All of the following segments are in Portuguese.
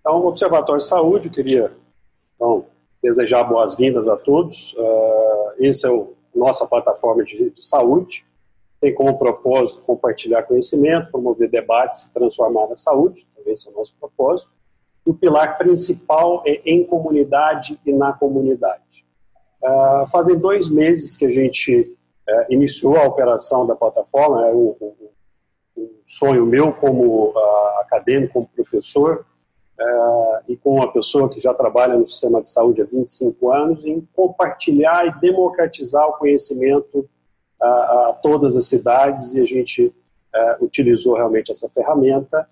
Então, o Observatório de Saúde, eu queria então, desejar boas-vindas a todos. Uh, esse é o nossa plataforma de, de, saúde. Tem como propósito compartilhar conhecimento, promover debates e transformar na saúde. Então, esse é o nosso propósito. E o pilar principal é em comunidade e na comunidade. Uh, fazem dois meses que a gente uh, iniciou a operação da plataforma. É o, o, o sonho meu como uh, acadêmico, como professor, uh, e com uma pessoa que já trabalha no sistema de saúde há 25 anos, em compartilhar e democratizar o conhecimento a, a todas as cidades, e a gente uh, utilizou realmente essa ferramenta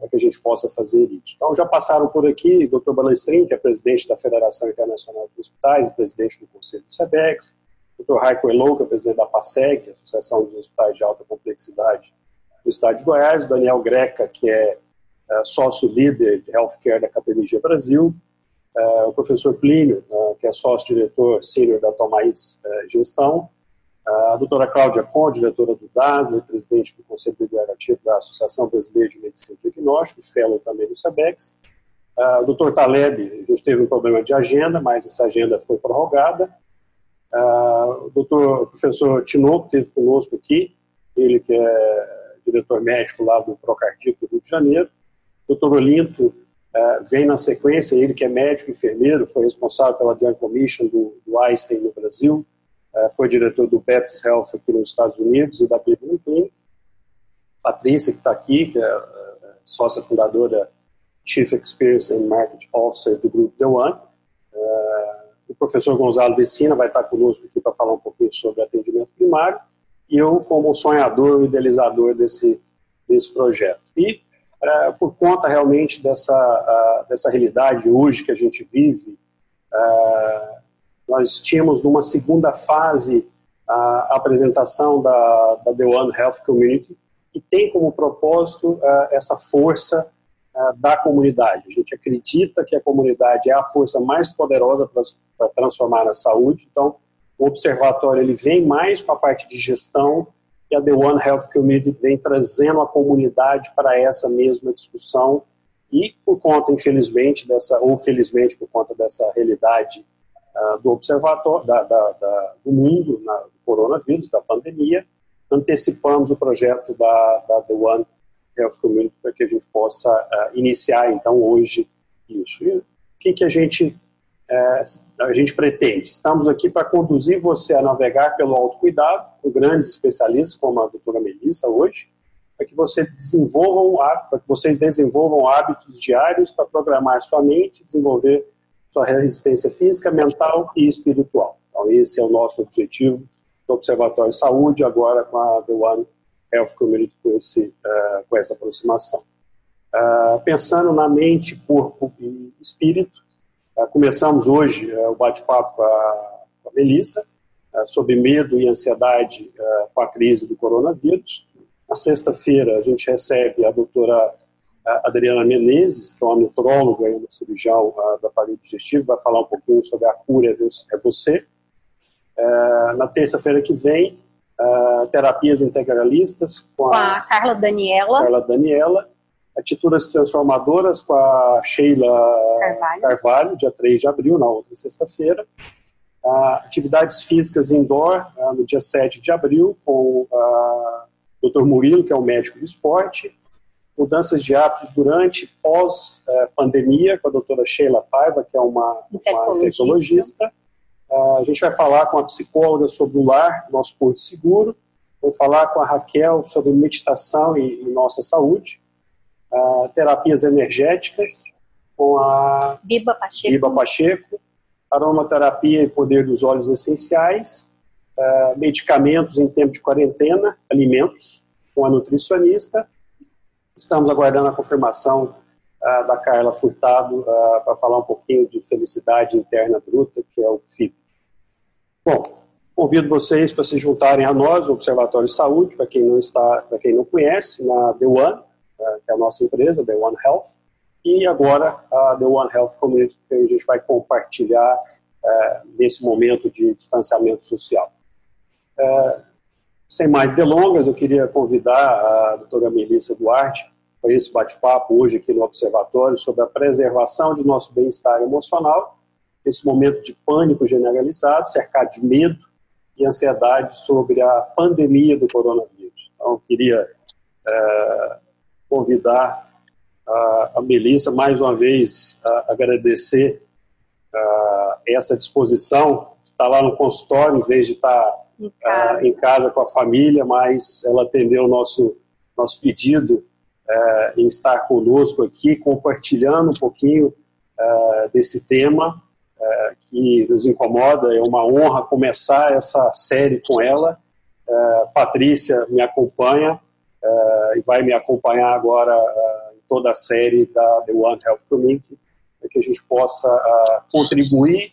para que a gente possa fazer isso. Então, já passaram por aqui o Dr. Balestrin, que é presidente da Federação Internacional de Hospitais e presidente do Conselho do SEBEX, Dr. Raico Elou, que é presidente da PASEC, Associação dos Hospitais de Alta Complexidade do Estado de Goiás, Daniel Greca, que é uh, sócio-líder de healthcare da KPMG Brasil, uh, o professor Plínio, uh, que é sócio-diretor sênior da Tomais Gestão, a doutora Cláudia Con, diretora do DASA, presidente do Conselho Deliberativo da Associação Brasileira de Medicina e Diagnóstico, fellow também do SABEX. O doutor Taleb, gente teve um problema de agenda, mas essa agenda foi prorrogada. O doutor professor Tinoco esteve conosco aqui, ele que é diretor médico lá do Procardíaco do Rio de Janeiro. Dr. Olinto uh, vem na sequência, ele que é médico enfermeiro, foi responsável pela Joint Commission do, do Einstein no Brasil, uh, foi diretor do Baptist Health aqui nos Estados Unidos e da Cleveland Clinic. Patrícia, que está aqui, que é uh, sócia fundadora, Chief Experience and Market Officer do grupo The One. o professor Gonzalo Vecina vai estar conosco aqui para falar um pouquinho sobre atendimento primário. E eu, como sonhador idealizador desse, desse projeto. E é, por conta realmente dessa, uh, dessa realidade hoje que a gente vive, uh, nós tínhamos numa segunda fase a apresentação da, da The One Health Community, que tem como propósito uh, essa força da comunidade. A gente acredita que a comunidade é a força mais poderosa para transformar a saúde, então o observatório ele vem mais com a parte de gestão, a The One Health Community vem trazendo a comunidade para essa mesma discussão e por conta, infelizmente, dessa, ou felizmente por conta dessa realidade uh, do observatório, da, da, da, do mundo, na, do coronavírus, da pandemia, antecipamos o projeto da, da The One Health Community para que a gente possa uh, iniciar, então, hoje isso. E o que, que a gente é, a gente pretende. Estamos aqui para conduzir você a navegar pelo autocuidado, com grandes especialistas como a doutora Melissa hoje, para que você desenvolva hábito, para que vocês desenvolvam hábitos diários para programar sua mente, desenvolver sua resistência física, mental e espiritual. Então esse é o nosso objetivo do Observatório de Saúde, agora com a The One Health Community, com, esse, uh, com essa aproximação. Uh, pensando na mente, corpo e espírito, começamos hoje eh, o bate-papo com a Melissa eh, sobre medo e ansiedade com a crise do coronavírus. Na sexta-feira, a gente recebe a doutora Adriana Menezes, que é uma nutróloga e uma cirurgião do aparelho digestivo, vai falar um pouquinho sobre a cura é você. Na terça-feira que vem, terapias integralistas com a, com a Carla Daniela. Carla Daniela Atitudes Transformadoras com a Sheila Carvalho, Carvalho dia 3 de abril, na outra sexta-feira. Uh, atividades físicas indoor, uh, no dia 7 de abril, com o Dr. Murilo, que é o médico do esporte. Mudanças de hábitos durante e pós-pandemia, uh, com a doutora Sheila Paiva, que é uma, uma infectologista. a gente vai falar com a psicóloga sobre o lar, nosso porto seguro. Vou falar com a Raquel sobre meditação e, e nossa saúde uh, terapias energéticas com a Biba Pacheco, Biba Pacheco aromaterapia e poder dos óleos essenciais, uh, medicamentos em tempo de quarentena, alimentos com a nutricionista. Estamos aguardando a confirmação uh, da Carla Furtado uh, para falar um pouquinho de felicidade interna bruta, que é o FIP. Bom, convido vocês para se juntarem a nós, o Observatório de Saúde, para quem não está, para quem não conhece, na The One, que é a nossa empresa, The One Health, e agora a The One Health Community, que a gente vai compartilhar é, nesse momento de distanciamento social. É, sem mais delongas, eu queria convidar a doutora Melissa Duarte para esse bate-papo hoje aqui no Observatório sobre a preservação de nosso bem-estar emocional, esse momento de pânico generalizado, cercado de medo e ansiedade sobre a pandemia do coronavírus. Então, eu queria é, convidar a, a Melissa mais uma vez a, agradecer a, essa disposição, estar lá no consultório em vez de estar em casa, em casa com a família, mas ela atendeu o nosso, nosso pedido é, em estar conosco aqui, compartilhando um pouquinho é, desse tema é, que nos incomoda. É uma honra começar essa série com ela. Patrícia me acompanha e vai me acompanhar agora em toda a série da The One Health Community, para que a gente possa contribuir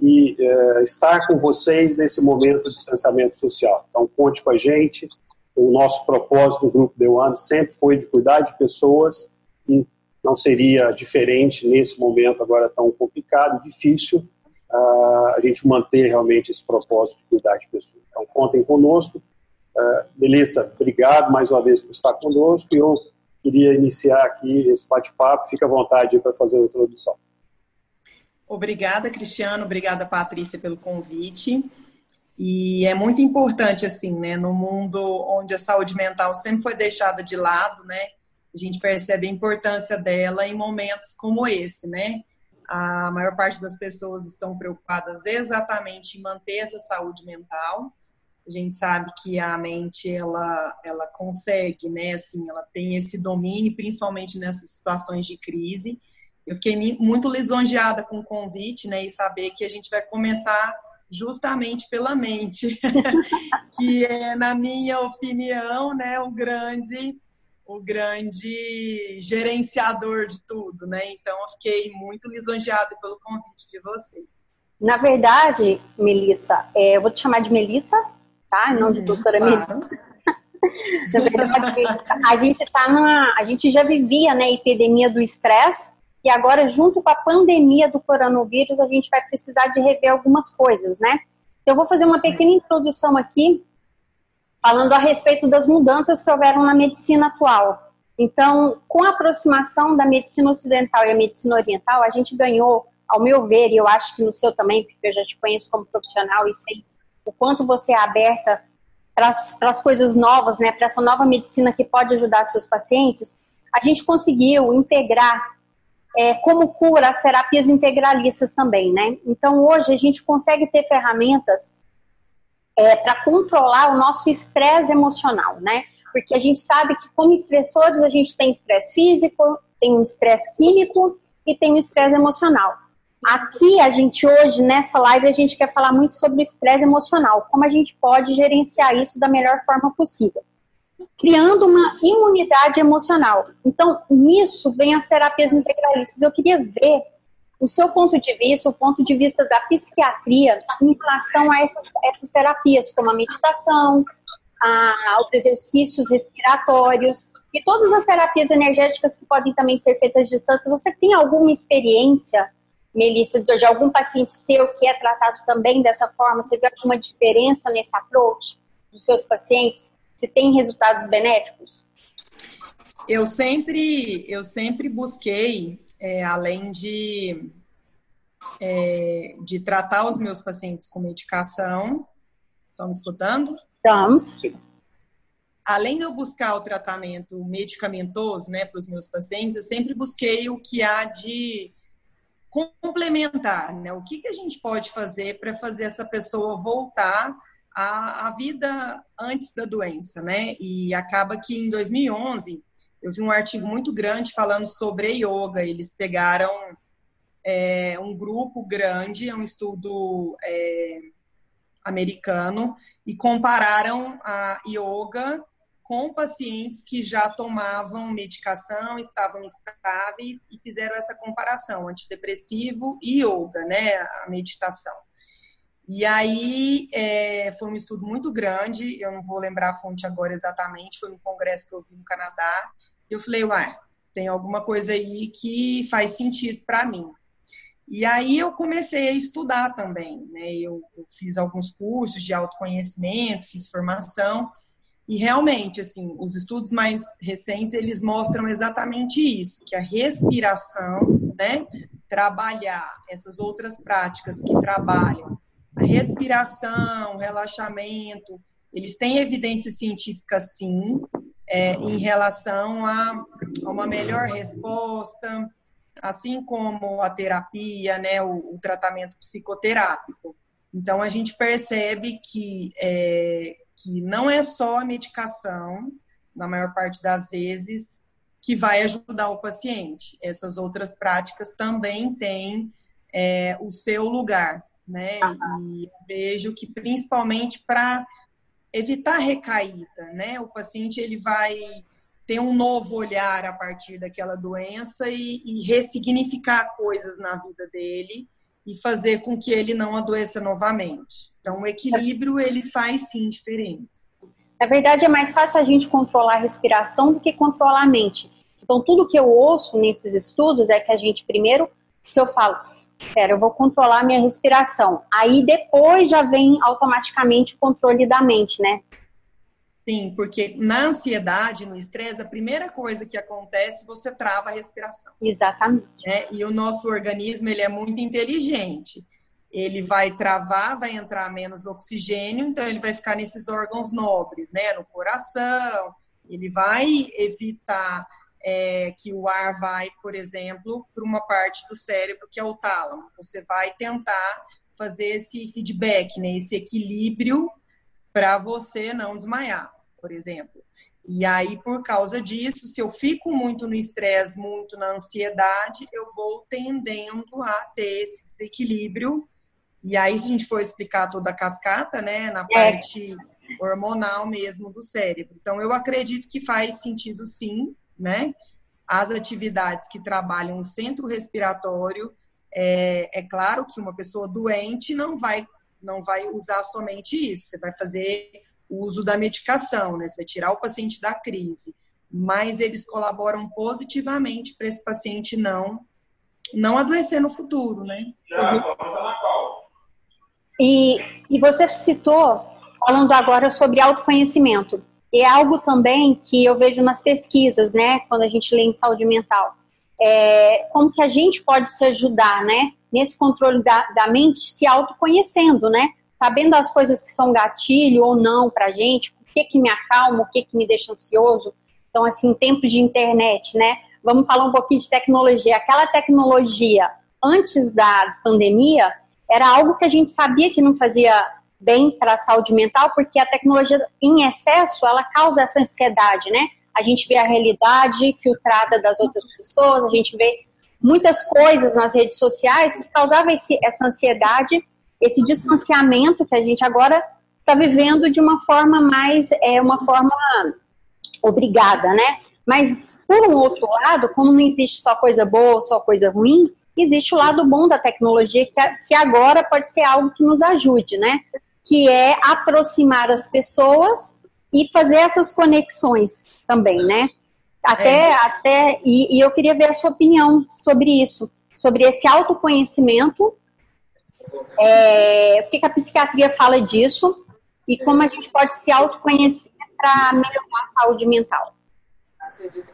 e estar com vocês nesse momento de distanciamento social. Então, conte com a gente o nosso propósito do Grupo The One sempre foi de cuidar de pessoas e não seria diferente nesse momento agora tão complicado difícil uh, a gente manter realmente esse propósito de cuidar de pessoas. Então, contem conosco. Uh, Melissa, obrigado mais uma vez por estar conosco e eu queria iniciar aqui esse bate-papo. Fique à vontade para fazer a introdução. Obrigada, Cristiano. Obrigada, Patrícia, pelo convite. E é muito importante, assim, né, no mundo onde a saúde mental sempre foi deixada de lado, né, a gente percebe a importância dela em momentos como esse, né? A maior parte das pessoas estão preocupadas exatamente em manter essa saúde mental. A gente sabe que a mente ela ela consegue, né, assim, ela tem esse domínio, principalmente nessas situações de crise. Eu fiquei muito lisonjeada com o convite, né, e saber que a gente vai começar justamente pela mente, que é, na minha opinião, né, o grande o grande gerenciador de tudo, né? Então, eu fiquei muito lisonjeada pelo convite de vocês. Na verdade, Melissa, é, eu vou te chamar de Melissa, tá? Em nome de uhum, doutora claro. Na verdade, a gente tá numa, a gente já vivia, né, a epidemia do estresse e agora, junto com a pandemia do coronavírus, a gente vai precisar de rever algumas coisas, né? Então, eu vou fazer uma pequena introdução aqui, falando a respeito das mudanças que houveram na medicina atual. Então, com a aproximação da medicina ocidental e a medicina oriental, a gente ganhou, ao meu ver, e eu acho que no seu também, porque eu já te conheço como profissional e sei o quanto você é aberta para as coisas novas, né, para essa nova medicina que pode ajudar seus pacientes, a gente conseguiu integrar é, como cura as terapias integralistas também, né? Então hoje a gente consegue ter ferramentas é, para controlar o nosso estresse emocional, né? Porque a gente sabe que como estressores a gente tem estresse físico, tem estresse químico e tem estresse emocional. Aqui a gente hoje nessa live a gente quer falar muito sobre o estresse emocional, como a gente pode gerenciar isso da melhor forma possível criando uma imunidade emocional. Então, nisso vem as terapias integralistas. Eu queria ver o seu ponto de vista, o ponto de vista da psiquiatria em relação a essas, essas terapias, como a meditação, a, aos exercícios respiratórios e todas as terapias energéticas que podem também ser feitas de distância. Você tem alguma experiência, Melissa, de algum paciente seu que é tratado também dessa forma? Você vê alguma diferença nesse approach dos seus pacientes? se tem resultados benéficos? Eu sempre, eu sempre busquei, é, além de, é, de tratar os meus pacientes com medicação, estão me escutando? Estamos. Além de eu buscar o tratamento medicamentoso né, para os meus pacientes, eu sempre busquei o que há de complementar, né? O que, que a gente pode fazer para fazer essa pessoa voltar a, a vida antes da doença, né? E acaba que em 2011 eu vi um artigo muito grande falando sobre yoga. Eles pegaram é, um grupo grande, é um estudo é, americano, e compararam a yoga com pacientes que já tomavam medicação, estavam estáveis e fizeram essa comparação, antidepressivo e yoga, né, a meditação. E aí é, foi um estudo muito grande, eu não vou lembrar a fonte agora exatamente, foi um congresso que eu vi no Canadá. E eu falei, ué, tem alguma coisa aí que faz sentido para mim. E aí eu comecei a estudar também, né? Eu, eu, fiz alguns cursos de autoconhecimento, fiz formação. E realmente, assim, os estudos mais recentes, eles mostram exatamente isso, que a respiração, né, trabalhar essas outras práticas que trabalham a respiração, relaxamento, eles têm evidência científica sim, é, em relação a, a, uma melhor resposta, assim como a terapia, né, o, o tratamento psicoterápico. Então a gente percebe que, é, que não é só a medicação, na maior parte das vezes, que vai ajudar o paciente. Essas outras práticas também têm é, o seu lugar, né? E vejo que principalmente para evitar recaída, né? O paciente ele vai ter um novo olhar a partir daquela doença e, e ressignificar coisas na vida dele e fazer com que ele não adoeça novamente. Então, o equilíbrio ele faz sim diferença. Na verdade, é mais fácil a gente controlar a respiração do que controlar a mente. Então, tudo que eu ouço nesses estudos é que a gente primeiro, se eu falo, Pera, eu vou controlar minha respiração. Aí depois já vem automaticamente o controle da mente, né? Sim, porque na ansiedade, no estresse, a primeira coisa que acontece, você trava a respiração. Exatamente. Né? E o nosso organismo, ele é muito inteligente. Ele vai travar, vai entrar menos oxigênio, então ele vai ficar nesses órgãos nobres, né? No coração, ele vai evitar é, que o ar vai, por exemplo, para uma parte do cérebro que é o tálamo. Você vai tentar fazer esse feedback, né, esse equilíbrio para você não desmaiar, por exemplo. E aí, por causa disso, se eu fico muito no estresse, muito na ansiedade, eu vou tendendo a ter esse desequilíbrio. E aí, se a gente for explicar toda a cascata, né, na é. parte hormonal mesmo do cérebro. Então, eu acredito que faz sentido sim né? As atividades que trabalham o centro respiratório, é, é claro que uma pessoa doente não vai, não vai usar somente isso, você vai fazer o uso da medicação, né? Você vai tirar o paciente da crise. Mas eles colaboram positivamente para esse paciente não não adoecer no futuro, né? E, e você citou, falando agora sobre autoconhecimento. E é algo também que eu vejo nas pesquisas, né, quando a gente lê em saúde mental. É, como que a gente pode se ajudar, né, nesse controle da, da mente, se autoconhecendo, né, sabendo as coisas que são gatilho ou não pra gente, o que que me acalma, o que que me deixa ansioso. Então, assim, tempos de internet, né, vamos falar um pouquinho de tecnologia. Aquela tecnologia antes da pandemia era algo que a gente sabia que não fazia bem para a saúde mental, porque a tecnologia em excesso, ela causa essa ansiedade, né? A gente vê a realidade filtrada das outras pessoas, a gente vê muitas coisas nas redes sociais que causavam esse, essa ansiedade, esse distanciamento que a gente agora está vivendo de uma forma mais, é uma forma obrigada, né? Mas, por um outro lado, como não existe só coisa boa, só coisa ruim, existe o lado bom da tecnologia, que, que agora pode ser algo que nos ajude, né? que é aproximar as pessoas e fazer essas conexões também, né? Até, é. até e, e, eu queria ver a sua opinião sobre isso, sobre esse autoconhecimento, é, o que, que a psiquiatria fala disso e como a gente pode se autoconhecer para melhorar a saúde mental.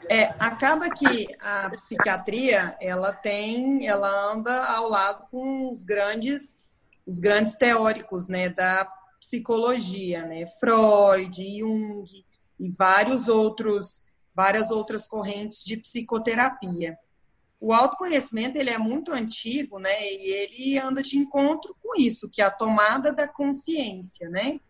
É, acaba que a psiquiatria ela tem, ela anda ao lado com os grandes os grandes teóricos né, da psicologia, né, Freud, Jung e vários outros, várias outras correntes de psicoterapia. O autoconhecimento ele é muito antigo, né, e ele anda de encontro com isso, que é a tomada da consciência, né?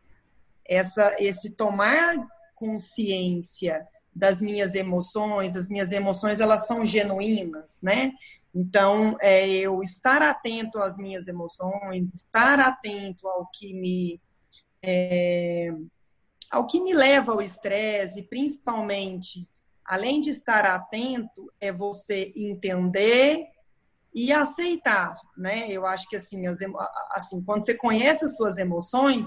Essa, esse tomar consciência das minhas emoções, as minhas emoções elas são genuínas, né? Então, é eu estar atento às minhas emoções, estar atento ao que me é, ao que me leva ao estresse, principalmente, além de estar atento, é você entender e aceitar, né? Eu acho que assim, as, assim, quando você conhece as suas emoções,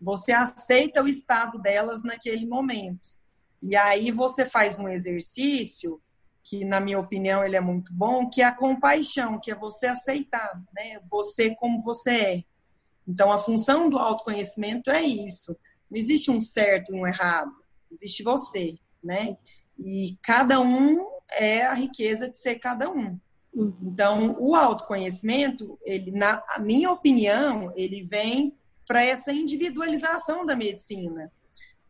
você aceita o estado delas naquele momento. E aí você faz um exercício que na minha opinião ele é muito bom, que é a compaixão, que é você aceitar, né? Você como você é. Então a função do autoconhecimento é isso. Não existe um certo e um errado. existe você, né? E cada um é a riqueza de ser cada um. Uhum. Então, o autoconhecimento, ele, na minha opinião, ele vem para essa individualização da medicina.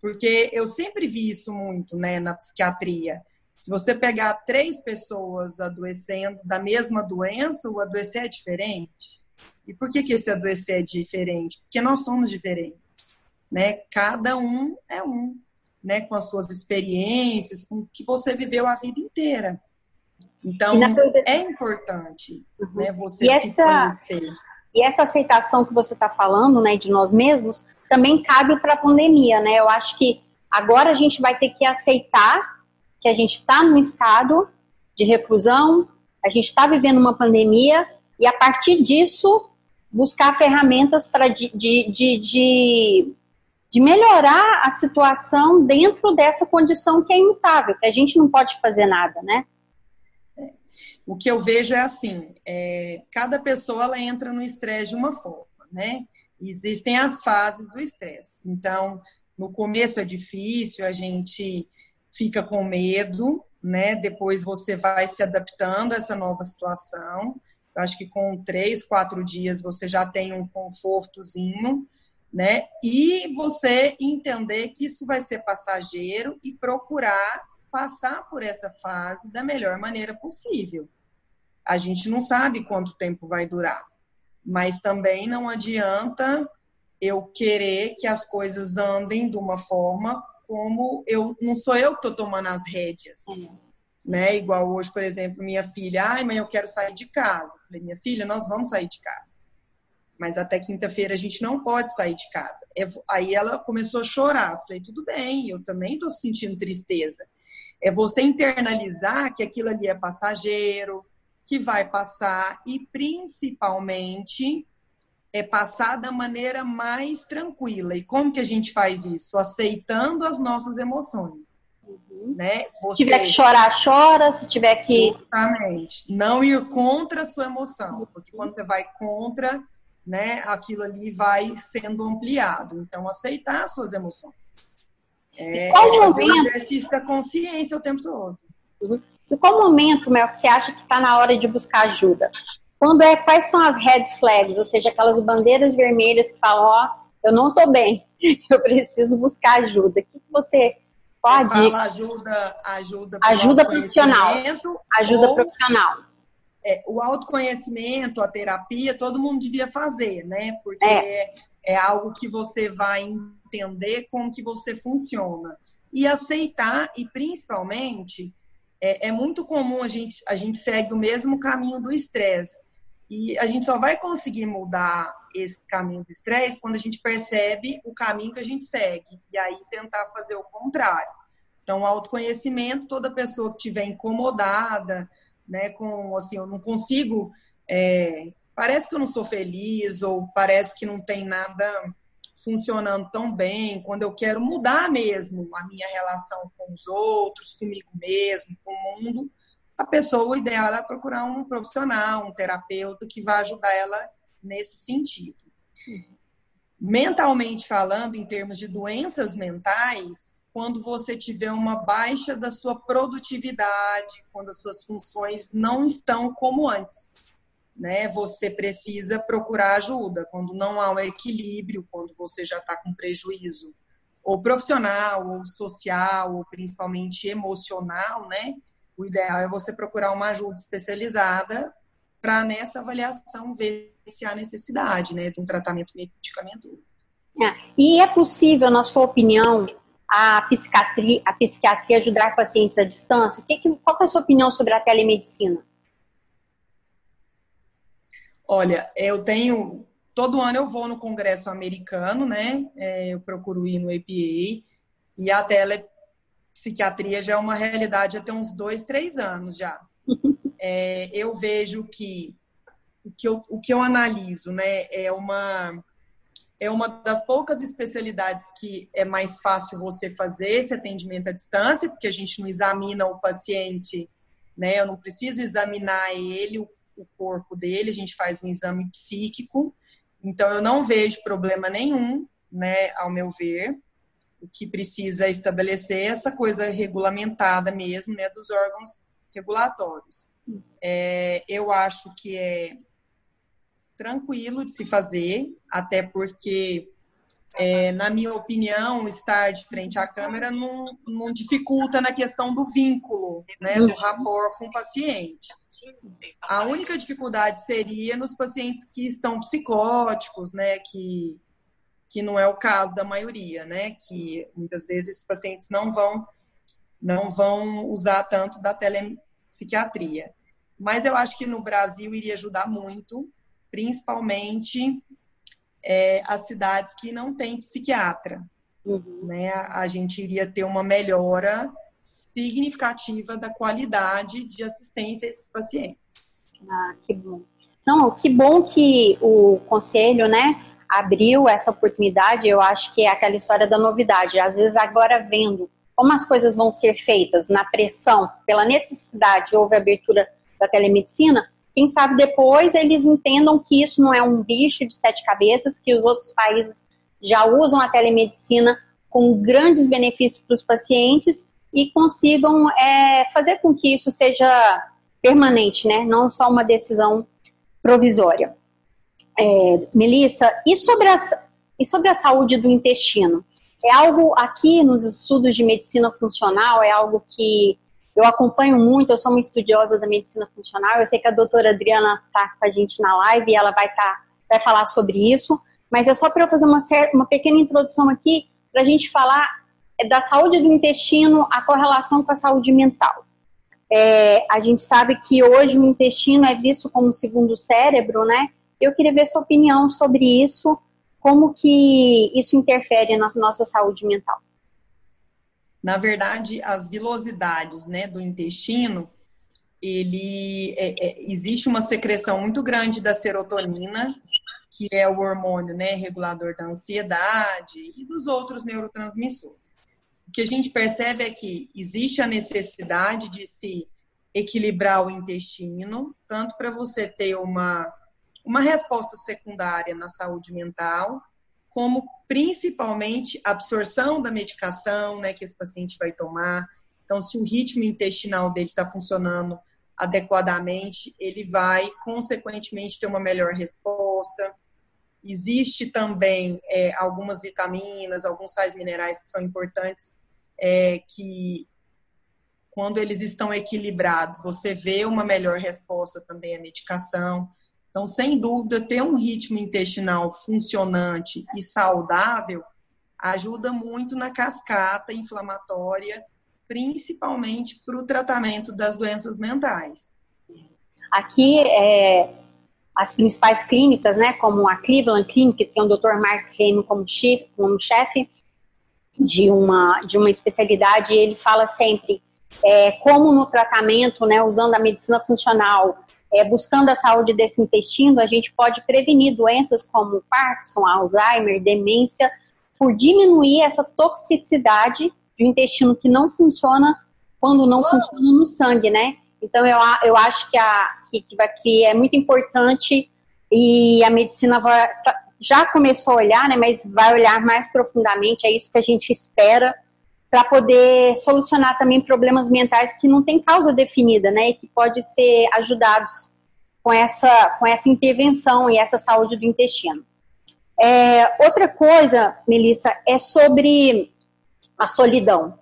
Porque eu sempre vi isso muito né, na psiquiatria. Se você pegar três pessoas adoecendo da mesma doença, o adoecer é diferente. E por que, que esse adoecer é diferente? Porque nós somos diferentes. Né? Cada um é um, né? com as suas experiências, com o que você viveu a vida inteira. Então, é importante uhum. né, você e se essa, conhecer. E essa aceitação que você está falando, né, de nós mesmos, também cabe para a pandemia, né? Eu acho que agora a gente vai ter que aceitar que a gente está num estado de reclusão, a gente está vivendo uma pandemia e a partir disso buscar ferramentas para de, de, de, de, de melhorar a situação dentro dessa condição que é imutável, que a gente não pode fazer nada, né? o que eu vejo é assim, é, cada pessoa ela entra no estresse de uma forma, né? Existem as fases do estresse. Então, no começo é difícil, a gente fica com medo, né? Depois você vai se adaptando a essa nova situação. Eu acho que com três, quatro dias você já tem um confortozinho, né? E você entender que isso vai ser passageiro e procurar passar por essa fase da melhor maneira possível. A gente não sabe quanto tempo vai durar, mas também não adianta eu querer que as coisas andem de uma forma como eu não sou eu que estou tomando as rédeas. Né? Igual hoje, por exemplo, minha filha, ai, mãe, eu quero sair de casa. Eu falei, minha filha, nós vamos sair de casa. Mas até quinta-feira a gente não pode sair de casa. Aí ela começou a chorar. Falei, tudo bem, eu também estou sentindo tristeza. É você internalizar que aquilo ali é passageiro, que vai passar e principalmente é passar da maneira mais tranquila. E como que a gente faz isso? Aceitando as nossas emoções. Uhum. Né? Você... Se tiver que chorar, chora. Se tiver que. Justamente. Não ir contra a sua emoção. Porque quando você vai contra, né, aquilo ali vai sendo ampliado. Então, aceitar as suas emoções. É, é fazer um exercício da consciência o tempo todo. Uhum. E qual momento, Mel, que você acha que está na hora de buscar ajuda? Quando é, quais são as red flags, ou seja, aquelas bandeiras vermelhas que falam, ó, oh, eu não estou bem, eu preciso buscar ajuda. O que, você pode? Fala ajuda, ajuda, ajuda profissional. Ajuda profissional. É, o autoconhecimento, a terapia, todo mundo devia fazer, né? Porque é. é algo que você vai entender como que você funciona e aceitar e principalmente é, é muito comum a gente, a gente segue o mesmo caminho do estresse. E a gente só vai conseguir mudar esse caminho do estresse quando a gente percebe o caminho que a gente segue. E aí tentar fazer o contrário. Então, autoconhecimento, toda pessoa que estiver incomodada, né, com assim, eu não consigo, é, parece que eu não sou feliz, ou parece que não tem nada funcionando tão bem, quando eu quero mudar mesmo a minha relação com os outros, comigo mesmo, com o mundo, a pessoa, o ideal é procurar um profissional, um terapeuta que vai ajudar ela nesse sentido. Mentalmente falando, em termos de doenças mentais, quando você tiver uma baixa da sua produtividade, quando as suas funções não estão como antes né, você precisa procurar ajuda. Quando não há um equilíbrio, quando você já está com prejuízo, ou profissional, ou social, ou principalmente emocional, né? O ideal é você procurar uma ajuda especializada para nessa avaliação ver se há necessidade, né, de um tratamento medicamentoso. É. E é possível, na sua opinião, a psiquiatria, a psiquiatria ajudar pacientes à distância? O que, qual é a sua opinião sobre a telemedicina? Olha, eu tenho. Todo ano eu vou no Congresso Americano, né? É, eu procuro ir no APA. E a telepsiquiatria já é uma realidade há uns dois, três anos já. É, eu vejo que o que eu, o que eu analiso, né, é uma é uma das poucas especialidades que é mais fácil você fazer esse atendimento à distância, porque a gente não examina o paciente, né? Eu não preciso examinar ele, o o corpo dele, a gente faz um exame psíquico. Então, eu não vejo problema nenhum, né, ao meu ver. o que precisa estabelecer é essa coisa regulamentada mesmo, né, dos órgãos regulatórios. É, eu acho que é tranquilo de se fazer, até porque, é, na minha opinião, estar de frente à câmera não, não dificulta na questão do vínculo, né, do rapport com o paciente. A única dificuldade seria nos pacientes que estão psicóticos, né, que que não é o caso da maioria, né? Que muitas vezes esses pacientes não vão não vão usar tanto da telepsiquiatria. Mas eu acho que no Brasil iria ajudar muito, principalmente é, as cidades que não têm psiquiatra. Uhum. Né? A gente iria ter uma melhora significativa da qualidade de assistência a esses pacientes. Ah, que bom. Não, que bom que o conselho, né, abriu essa oportunidade, eu acho que é aquela história da novidade. Às vezes, agora vendo como as coisas vão ser feitas, na pressão, pela necessidade, houve abertura da telemedicina, quem sabe depois eles entendam que isso não é um bicho de sete cabeças, que os outros países já usam a telemedicina com grandes benefícios para os pacientes e consigam é, fazer com que isso seja permanente, né? Não só uma decisão provisória é, Melissa, e sobre, a, e sobre a saúde do intestino? É algo aqui nos estudos de medicina funcional, é algo que eu acompanho muito, eu sou uma estudiosa da medicina funcional, eu sei que a doutora Adriana está com a gente na live e ela vai, tá, vai falar sobre isso, mas é só para eu fazer uma, uma pequena introdução aqui, para a gente falar da saúde do intestino, a correlação com a saúde mental. É, a gente sabe que hoje o intestino é visto como o segundo cérebro, né? Eu queria ver sua opinião sobre isso, como que isso interfere na nossa saúde mental. Na verdade, as vilosidades né, do intestino, ele é, é, existe uma secreção muito grande da serotonina, que é o hormônio né, regulador da ansiedade e dos outros neurotransmissores. O que a gente percebe é que existe a necessidade de se equilibrar o intestino, tanto para você ter uma uma resposta secundária na saúde mental, como principalmente absorção da medicação né, que esse paciente vai tomar. Então, se o ritmo intestinal dele está funcionando adequadamente, ele vai, consequentemente, ter uma melhor resposta. Existe também é, algumas vitaminas, alguns sais minerais que são importantes, é, que quando eles estão equilibrados, você vê uma melhor resposta também à medicação. Então, sem dúvida, ter um ritmo intestinal funcionante e saudável ajuda muito na cascata inflamatória, principalmente para o tratamento das doenças mentais. Aqui, é, as principais clínicas, né, como a Cleveland Clinic, que tem o Dr. Mark Reino como chefe, como chefe de uma, de uma especialidade, ele fala sempre é, como no tratamento, né, usando a medicina funcional, é, buscando a saúde desse intestino, a gente pode prevenir doenças como Parkinson, Alzheimer, demência, por diminuir essa toxicidade do intestino que não funciona quando não funciona no sangue, né? Então, eu, eu acho que, a, que, que é muito importante e a medicina vai, tá, já começou a olhar, né, mas vai olhar mais profundamente, é isso que a gente espera para poder solucionar também problemas mentais que não têm causa definida, né, e que pode ser ajudados com essa, com essa intervenção e essa saúde do intestino. É, outra coisa, Melissa, é sobre a solidão.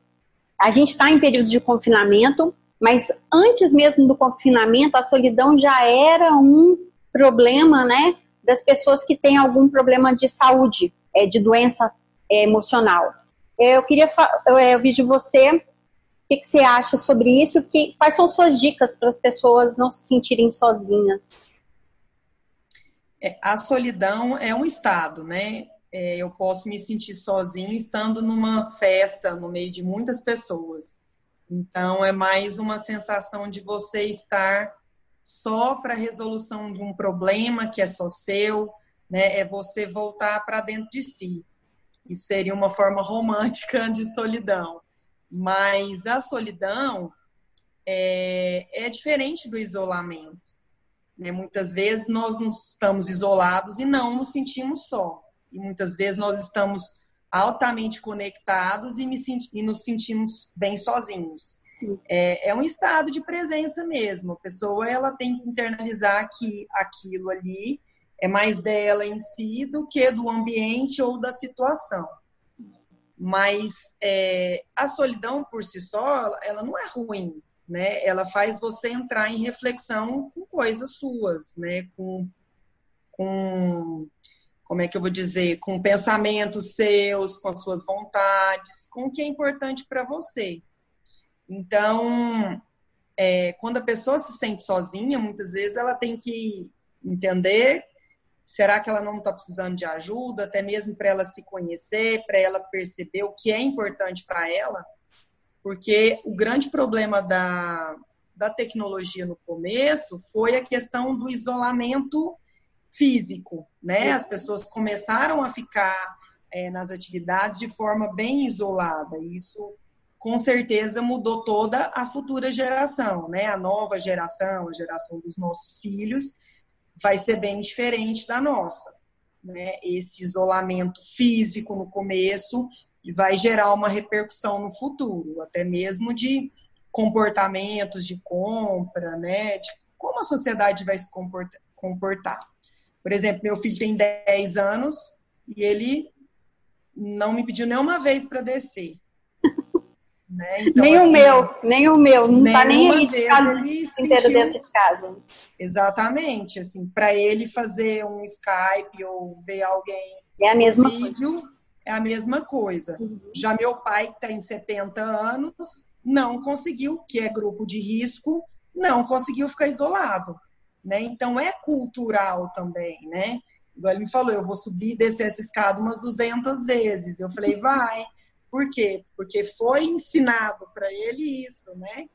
A gente está em períodos de confinamento, mas antes mesmo do confinamento, a solidão já era um problema, né, das pessoas que têm algum problema de saúde, é, de doença é, emocional. Eu queria eu ouvir de você o que, que, você acha sobre isso, que, quais são suas dicas para as pessoas não se sentirem sozinhas? É, a solidão é um estado, né? É, eu posso me sentir sozinho estando numa festa no meio de muitas pessoas. Então, é mais uma sensação de você estar só para a resolução de um problema que é só seu, né? É você voltar para dentro de si. Isso seria uma forma romântica de solidão. Mas a solidão é, é diferente do isolamento. Né? Muitas vezes nós nos estamos isolados e não nos sentimos só. E muitas vezes nós estamos altamente conectados e, me, e nos sentimos bem sozinhos. É, é, um estado de presença mesmo. A pessoa ela tem que internalizar que aquilo ali é mais dela em si do que do ambiente ou da situação. Mas é, a solidão por si só, ela não é ruim, né? Ela faz você entrar em reflexão com coisas suas, né? Com, com como é que eu vou dizer, com pensamentos seus, com as suas vontades, com o que é importante para você. Então, é, quando a pessoa se sente sozinha, muitas vezes ela tem que entender será que ela não está precisando de ajuda, até mesmo para ela se conhecer, para ela perceber o que é importante para ela, porque o grande problema da, da tecnologia no começo foi a questão do isolamento físico, né? As pessoas começaram a ficar é, nas atividades de forma bem isolada. Isso com certeza mudou toda a futura geração, né? A nova geração, a geração dos nossos filhos, vai ser bem diferente da nossa. Né? Esse isolamento físico no começo vai gerar uma repercussão no futuro, até mesmo de comportamentos de compra, né? De como a sociedade vai se comportar. Por exemplo, meu filho tem 10 anos e ele não me pediu nenhuma vez para descer. Né? Então, nem assim, o meu, nem o meu, não tá nem aí de casa inteiro sentiu... dentro de casa. Exatamente, assim, para ele fazer um Skype ou ver alguém é a mesma vídeo, coisa. é a mesma coisa. Uhum. Já meu pai, que tem 70 anos, não conseguiu, que é grupo de risco, não conseguiu ficar isolado, né? Então é cultural também, né? Igual ele me falou, eu vou subir e descer essa escada umas 200 vezes. Eu falei, vai. Por quê? Porque foi ensinado para ele isso, né?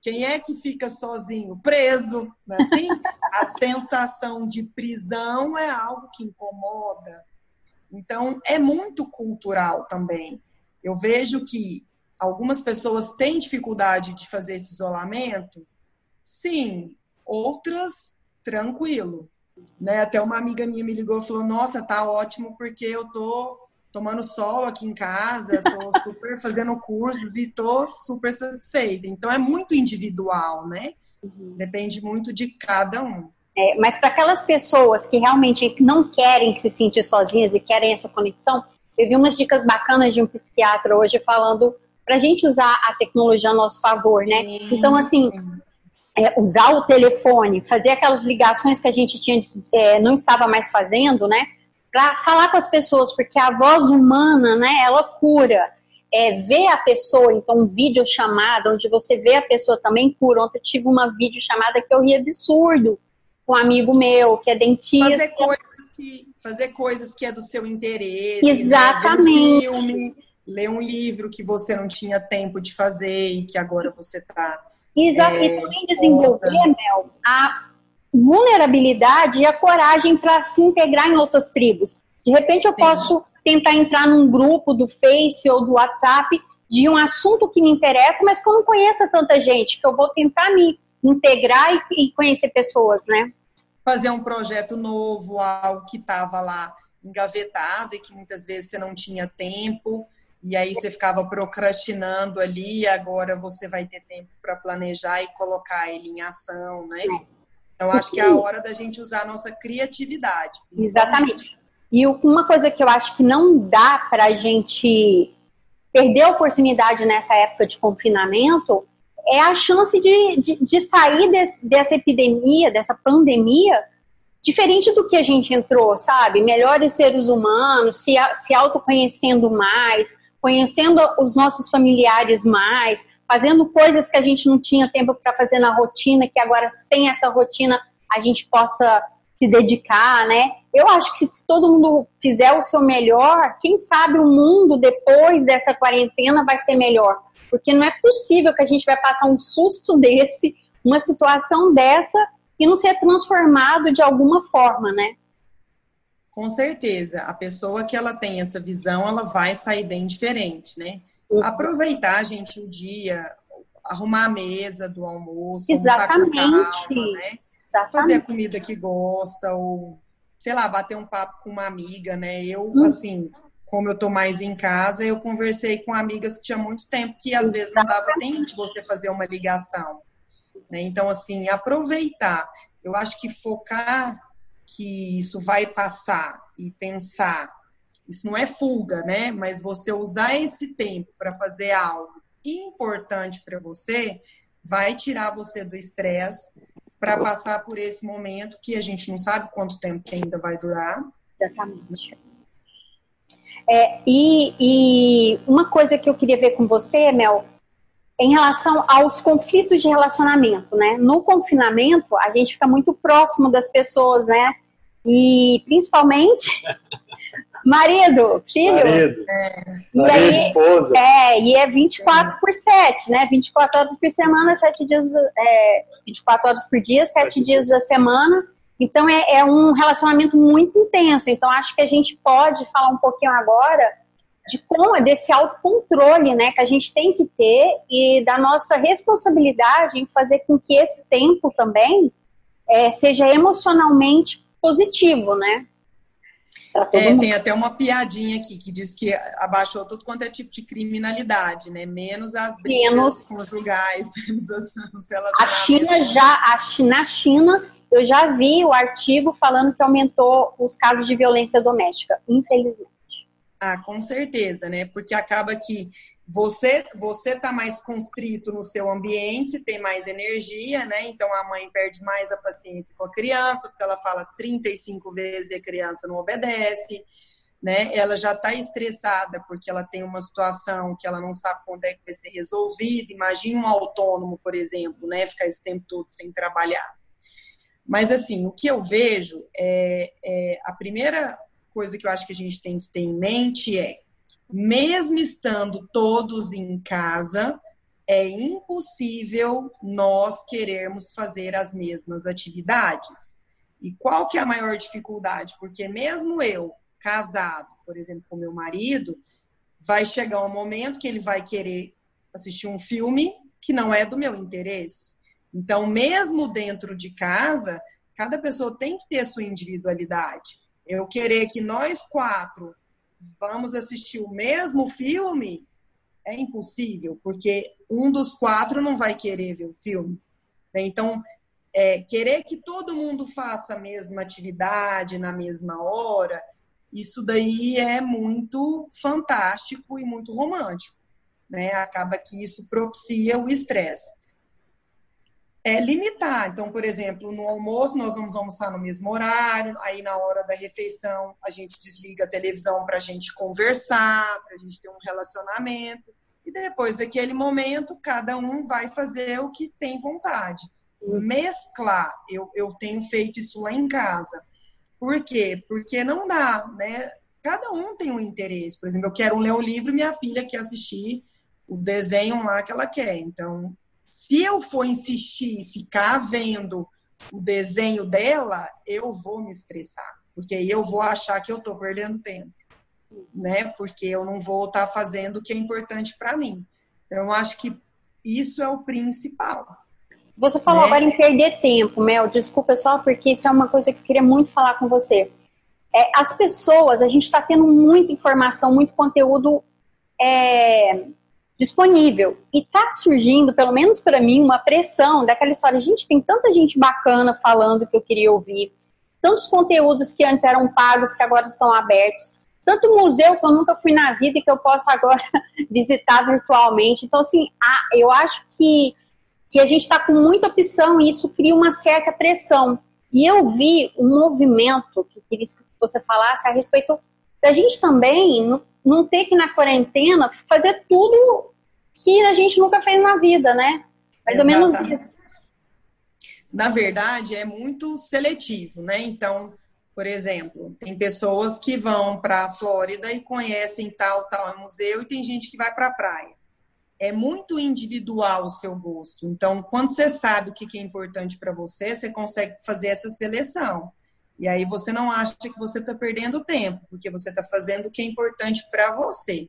Quem é que fica sozinho? Preso, não é assim? A sensação de prisão é algo que incomoda. Então, é muito cultural também. Eu vejo que algumas pessoas têm dificuldade de fazer esse isolamento. Sim, outras tranquilo. Né? Até uma amiga minha me ligou e falou: Nossa, tá ótimo porque eu tô tomando sol aqui em casa, tô super fazendo cursos e tô super satisfeita. Então é muito individual, né? Uhum. Depende muito de cada um. É, mas para aquelas pessoas que realmente não querem se sentir sozinhas e querem essa conexão, eu vi umas dicas bacanas de um psiquiatra hoje falando para a gente usar a tecnologia a nosso favor, né? Sim, então, assim, é, usar o telefone, fazer aquelas ligações que a gente tinha, é, não estava mais fazendo, né? Para falar com as pessoas, porque a voz humana, né, ela cura. É, ver a pessoa, então, um vídeo chamada, onde você vê a pessoa também cura. Ontem eu tive uma vídeo chamada que eu ri absurdo com um amigo meu, que é dentista. Fazer coisas que, fazer coisas que é do seu interesse. Né? Exatamente. Né? Um filme, ler um livro que você não tinha tempo de fazer e que agora você está. Exato. É, e também desenvolver, Mel, a vulnerabilidade e a coragem para se integrar em outras tribos. De repente eu Sim. posso tentar entrar num grupo do Face ou do WhatsApp de um assunto que me interessa, mas que eu não conheça tanta gente, que eu vou tentar me integrar e, conhecer pessoas, né? Fazer um projeto novo, algo que estava lá engavetado e que muitas vezes você não tinha tempo, e aí você ficava procrastinando ali, e agora você vai ter tempo para planejar e colocar ele em ação, né? É. Então, acho que é a hora da gente usar a nossa criatividade. Exatamente. E uma coisa que eu acho que não dá para a gente perder a oportunidade nessa época de confinamento é a chance de, de, de sair desse, dessa epidemia, dessa pandemia, diferente do que a gente entrou, sabe? Melhores seres humanos, se, se autoconhecendo mais, conhecendo os nossos familiares mais, fazendo coisas que a gente não tinha tempo para fazer na rotina, que agora sem essa rotina a gente possa se dedicar, né? Eu acho que se todo mundo fizer o seu melhor, quem sabe o mundo depois dessa quarentena vai ser melhor. Porque não é possível que a gente vai passar um susto desse, uma situação dessa e não ser transformado de alguma forma, né? Com certeza, a pessoa que ela tem essa visão, ela vai sair bem diferente, né? Uhum. Aproveitar, gente, o dia, arrumar a mesa do almoço, Exatamente. Calma, né? Exatamente. Fazer a comida que gosta, ou, sei lá, bater um papo com uma amiga, né? Eu, uhum. assim, como eu tô mais em casa, eu conversei com amigas que tinha muito tempo que às vezes não dava tempo de você fazer uma ligação. Né? Então, assim, aproveitar. Eu acho que focar que isso vai passar e pensar, isso não é fuga, né? Mas você usar esse tempo para fazer algo importante para você, vai tirar você do estresse para passar por esse momento que a gente não sabe quanto tempo que ainda vai durar. Exatamente. É, e, e uma coisa que eu queria ver com você, Mel, em relação aos conflitos de relacionamento, né? No confinamento, a gente fica muito próximo das pessoas, né? E principalmente marido, filho. Marido, é. marido esposa. É, e é 24 por 7, né? 24 horas por semana, 7 dias, é, 24 horas por dia, 7 dias da semana. Então é, é um relacionamento muito intenso. Então acho que a gente pode falar um pouquinho agora de como desse autocontrole, né, que a gente tem que ter e da nossa responsabilidade em fazer com que esse tempo também é, seja emocionalmente positivo, né? É, tem até uma piadinha aqui que diz que abaixou tudo quanto é tipo de criminalidade, né? Menos as menos, conjugais, menos as, A China já, a, na China, eu já vi o artigo falando que aumentou os casos de violência doméstica, infelizmente. Ah, com certeza, né? Porque acaba que você você tá mais constrito no seu ambiente, tem mais energia, né? Então a mãe perde mais a paciência com a criança, porque ela fala 35 vezes e a criança não obedece, né? Ela já está estressada porque ela tem uma situação que ela não sabe quando é que vai ser resolvida. Imagina um autônomo, por exemplo, né? Ficar esse tempo todo sem trabalhar. Mas assim, o que eu vejo é, é a primeira coisa que eu acho que a gente tem que ter em mente é, mesmo estando todos em casa, é impossível nós querermos fazer as mesmas atividades. E qual que é a maior dificuldade? Porque mesmo eu, casado, por exemplo, com meu marido, vai chegar um momento que ele vai querer assistir um filme que não é do meu interesse. Então, mesmo dentro de casa, cada pessoa tem que ter sua individualidade eu querer que nós quatro vamos assistir o mesmo filme é impossível, porque um dos quatro não vai querer ver o filme. Então, é, querer que todo mundo faça a mesma atividade na mesma hora, isso daí é muito fantástico e muito romântico. Né? Acaba que isso propicia o estresse é, limitar. Então, por exemplo, no almoço nós vamos almoçar no mesmo horário, aí na hora da refeição a gente desliga a televisão para a gente conversar, para a gente ter um relacionamento. E depois daquele momento, cada um vai fazer o que tem vontade. Mesclar, eu, eu tenho feito isso lá em casa. Por quê? Porque não dá, né? Cada um tem um interesse. Por exemplo, eu quero ler um livro e minha filha quer assistir o desenho lá que ela quer. Então, se eu for insistir, ficar vendo o desenho dela, eu vou me estressar, porque eu vou achar que eu estou perdendo tempo, né? Porque eu não vou estar tá fazendo o que é importante para mim. Então, eu acho que isso é o principal. Você falou né? agora em perder tempo, Mel. Desculpa só, porque isso é uma coisa que eu queria muito falar com você. É, as pessoas, a gente está tendo muita informação, muito conteúdo é, disponível. E tá surgindo, pelo menos para mim, uma pressão daquela história. Gente, tem tanta gente bacana falando que eu queria ouvir. Tantos conteúdos que antes eram pagos que agora estão abertos. Tanto museu que eu nunca fui na vida e que eu posso agora visitar virtualmente. Então, assim, eu acho que, que a gente está com muita opção e isso cria uma certa pressão. E eu vi um movimento que queria que você falasse a respeito da gente também não ter que na quarentena fazer tudo que a gente nunca fez na vida, né? Mais Exatamente. ou menos isso. Na verdade, é muito seletivo, né? Então, por exemplo, tem pessoas que vão para a Flórida e conhecem tal, tal museu, e tem gente que vai para a praia. É muito individual o seu gosto. Então, quando você sabe o que é importante para você, você consegue fazer essa seleção. E aí você não acha que você está perdendo tempo, porque você está fazendo o que é importante para você.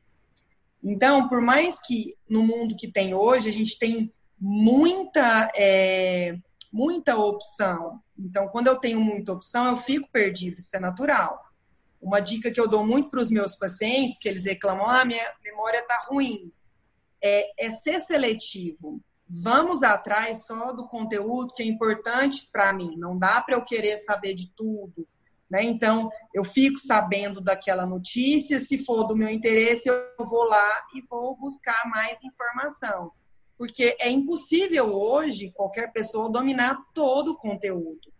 Então, por mais que no mundo que tem hoje, a gente tem muita, é, muita opção. Então, quando eu tenho muita opção, eu fico perdido, isso é natural. uma dica que eu dou muito para os meus pacientes, que eles reclamam, ah, minha memória está ruim, é, é ser seletivo. Vamos atrás só do conteúdo que é importante para mim. Não dá para eu querer saber de tudo. Né? Então, eu fico sabendo daquela notícia, se for do meu interesse, eu vou lá e vou buscar mais informação. Porque é impossível hoje qualquer pessoa dominar todo o conteúdo.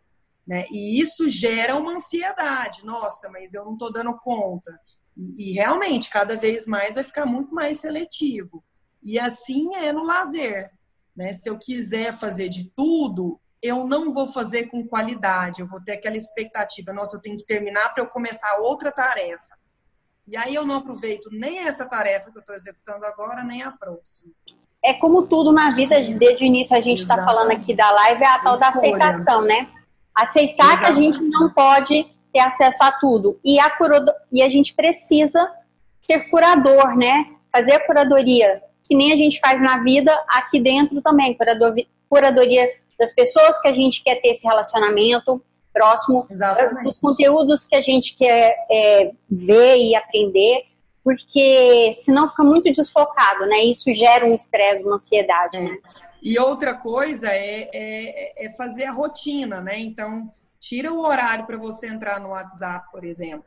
Né? E isso gera uma ansiedade. Nossa, mas eu não estou dando conta. E, e, realmente, cada vez mais vai ficar muito mais seletivo. E assim é no lazer. Né? Se eu quiser fazer de tudo, eu não vou fazer com qualidade. Eu vou ter aquela expectativa. Nossa, eu tenho que terminar para eu começar outra tarefa. E aí eu não aproveito nem essa tarefa que eu estou executando agora, nem a próxima. É como tudo na vida, desde o início a gente está falando aqui da live, é a tal da aceitação, né? Aceitar Exato. que a gente não pode ter acesso a tudo. E a, e a gente precisa ser curador, né? Fazer a curadoria, que nem a gente faz na vida, aqui dentro também. Curador... Curadoria das pessoas que a gente quer ter esse relacionamento próximo, Exatamente. dos conteúdos que a gente quer é, ver e aprender, porque senão fica muito desfocado, né? Isso gera um estresse, uma ansiedade, é. né? E outra coisa é, é, é fazer a rotina, né? Então, tira o horário para você entrar no WhatsApp, por exemplo.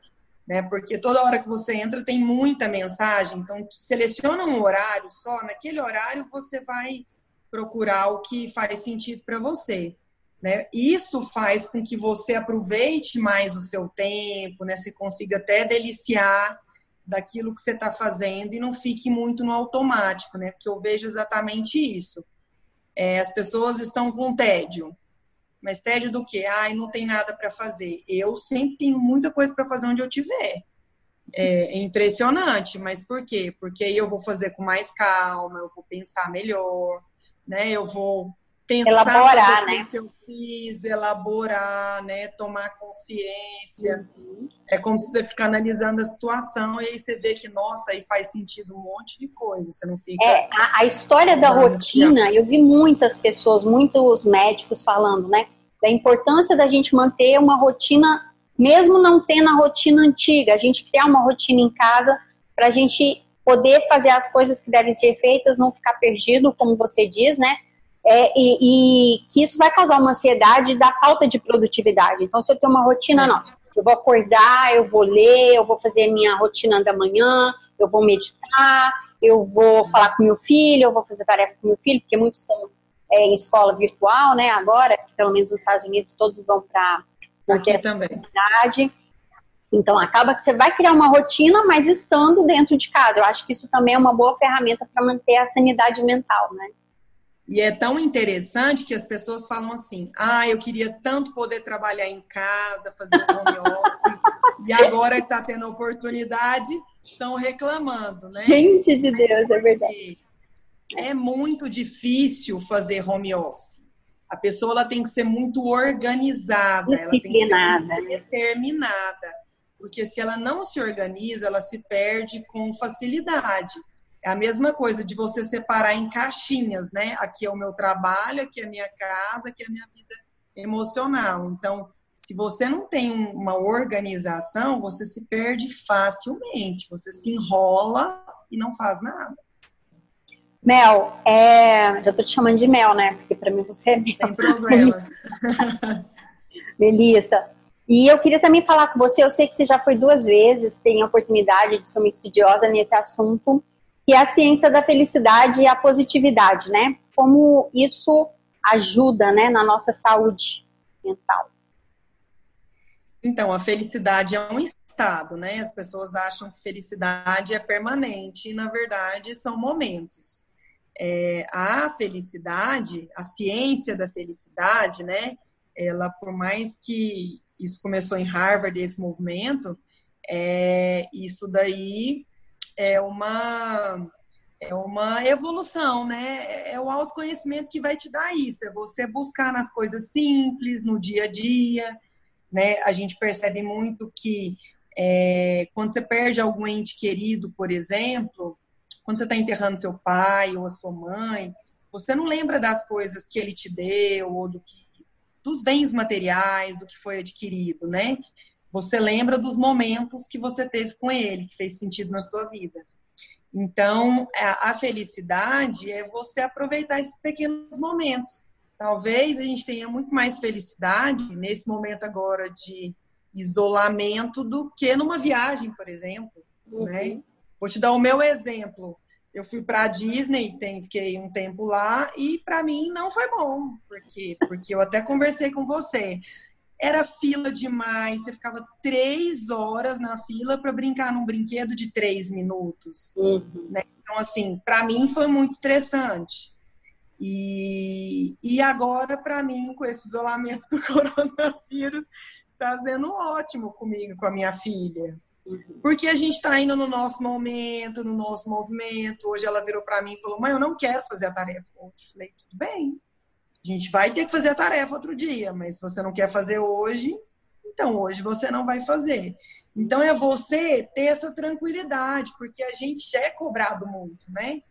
Né? Porque toda hora que você entra tem muita mensagem, então seleciona um horário só, naquele horário você vai procurar o que faz sentido para você. Né? Isso faz com que você aproveite mais o seu tempo, né? Você consiga até deliciar daquilo que você está fazendo e não fique muito no automático, né? Porque eu vejo exatamente isso. É, as pessoas estão com tédio. Mas tédio do quê? Ai, não tem nada para fazer. Eu sempre tenho muita coisa para fazer onde eu estiver. É, é impressionante, mas por quê? Porque aí eu vou fazer com mais calma, eu vou pensar melhor, né? Eu vou pensar elaborar, né? que eu fiz, elaborar, né? Tomar consciência. Uhum. É como se você ficar analisando a situação e aí você vê que, nossa, aí faz sentido um monte de coisa. Você não fica. É, a, a história da rotina, eu vi muitas pessoas, muitos médicos falando, né? Da importância da gente manter uma rotina, mesmo não tendo a rotina antiga, a gente criar uma rotina em casa para a gente poder fazer as coisas que devem ser feitas, não ficar perdido, como você diz, né? É, e, e, que isso vai causar uma ansiedade da falta de produtividade. Então, se eu tenho uma rotina, não. Eu vou acordar, eu vou ler, eu vou fazer minha rotina da manhã, eu vou meditar, eu vou falar com meu filho, eu vou fazer tarefa com meu filho, porque muitos estão é, em escola virtual, né? Agora, pelo menos nos Estados Unidos, todos vão para aqui também. Então, acaba que você vai criar uma rotina, mas estando dentro de casa. Eu acho que isso também é uma boa ferramenta para manter a sanidade mental, né? E é tão interessante que as pessoas falam assim: ah, eu queria tanto poder trabalhar em casa, fazer home office, e agora que está tendo oportunidade, estão reclamando, né? Gente de Deus, é verdade. É muito difícil fazer home office. A pessoa ela tem que ser muito organizada, ela tem que ser determinada. Porque se ela não se organiza, ela se perde com facilidade. É a mesma coisa de você separar em caixinhas, né? Aqui é o meu trabalho, aqui é a minha casa, aqui é a minha vida emocional. Então, se você não tem uma organização, você se perde facilmente. Você se enrola e não faz nada. Mel, é... já tô te chamando de Mel, né? Porque para mim você é Mel. Tem problemas. Melissa, e eu queria também falar com você, eu sei que você já foi duas vezes, tem a oportunidade de ser uma estudiosa nesse assunto, que é a ciência da felicidade e a positividade, né? Como isso ajuda, né, na nossa saúde mental. Então, a felicidade é um estado, né? As pessoas acham que felicidade é permanente e, na verdade, são momentos. É, a felicidade, a ciência da felicidade, né? Ela, por mais que isso começou em Harvard, esse movimento, é, isso daí é uma, é uma evolução, né? É o autoconhecimento que vai te dar isso, é você buscar nas coisas simples, no dia a dia, né? A gente percebe muito que é, quando você perde algum ente querido, por exemplo, quando você está enterrando seu pai ou a sua mãe, você não lembra das coisas que ele te deu ou do que dos bens materiais, do que foi adquirido, né? Você lembra dos momentos que você teve com ele, que fez sentido na sua vida. Então, a felicidade é você aproveitar esses pequenos momentos. Talvez a gente tenha muito mais felicidade nesse momento agora de isolamento do que numa viagem, por exemplo. Uhum. Né? Vou te dar o meu exemplo. Eu fui para a Disney, tem, fiquei um tempo lá e para mim não foi bom, porque porque eu até conversei com você. Era fila demais, você ficava três horas na fila para brincar num brinquedo de três minutos. Uhum. Né? Então, assim, para mim foi muito estressante. E, e agora, para mim, com esse isolamento do coronavírus, está sendo ótimo comigo, com a minha filha. Uhum. Porque a gente está indo no nosso momento, no nosso movimento. Hoje ela virou para mim e falou: Mãe, eu não quero fazer a tarefa. Eu falei: Tudo bem, gente vai ter que fazer a tarefa outro dia, mas se você não quer fazer hoje, então hoje você não vai fazer. Então é você ter essa tranquilidade, porque a gente já é cobrado muito, né?